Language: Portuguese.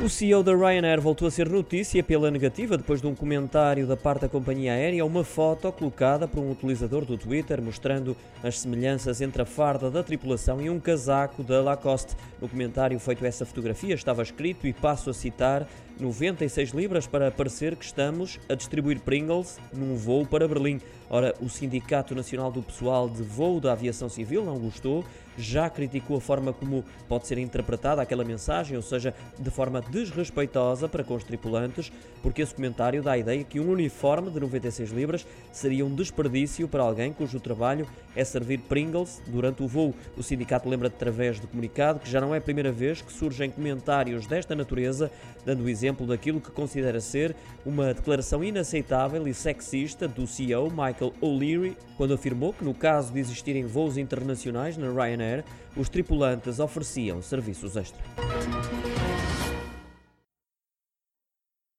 O CEO da Ryanair voltou a ser notícia pela negativa depois de um comentário da parte da companhia aérea, uma foto colocada por um utilizador do Twitter mostrando as semelhanças entre a farda da tripulação e um casaco da Lacoste. No comentário feito essa fotografia estava escrito, e passo a citar, 96 libras para parecer que estamos a distribuir Pringles num voo para Berlim. Ora, o Sindicato Nacional do Pessoal de Voo da Aviação Civil não gostou, já criticou a forma como pode ser interpretada aquela mensagem, ou seja, de forma desrespeitosa para com os tripulantes, porque esse comentário dá a ideia que um uniforme de 96 libras seria um desperdício para alguém cujo trabalho é servir Pringles durante o voo. O sindicato lembra através de comunicado que já não é a primeira vez que surgem comentários desta natureza, dando o exemplo daquilo que considera ser uma declaração inaceitável e sexista do CEO Michael O'Leary, quando afirmou que no caso de existirem voos internacionais na Ryanair, os tripulantes ofereciam serviços extra.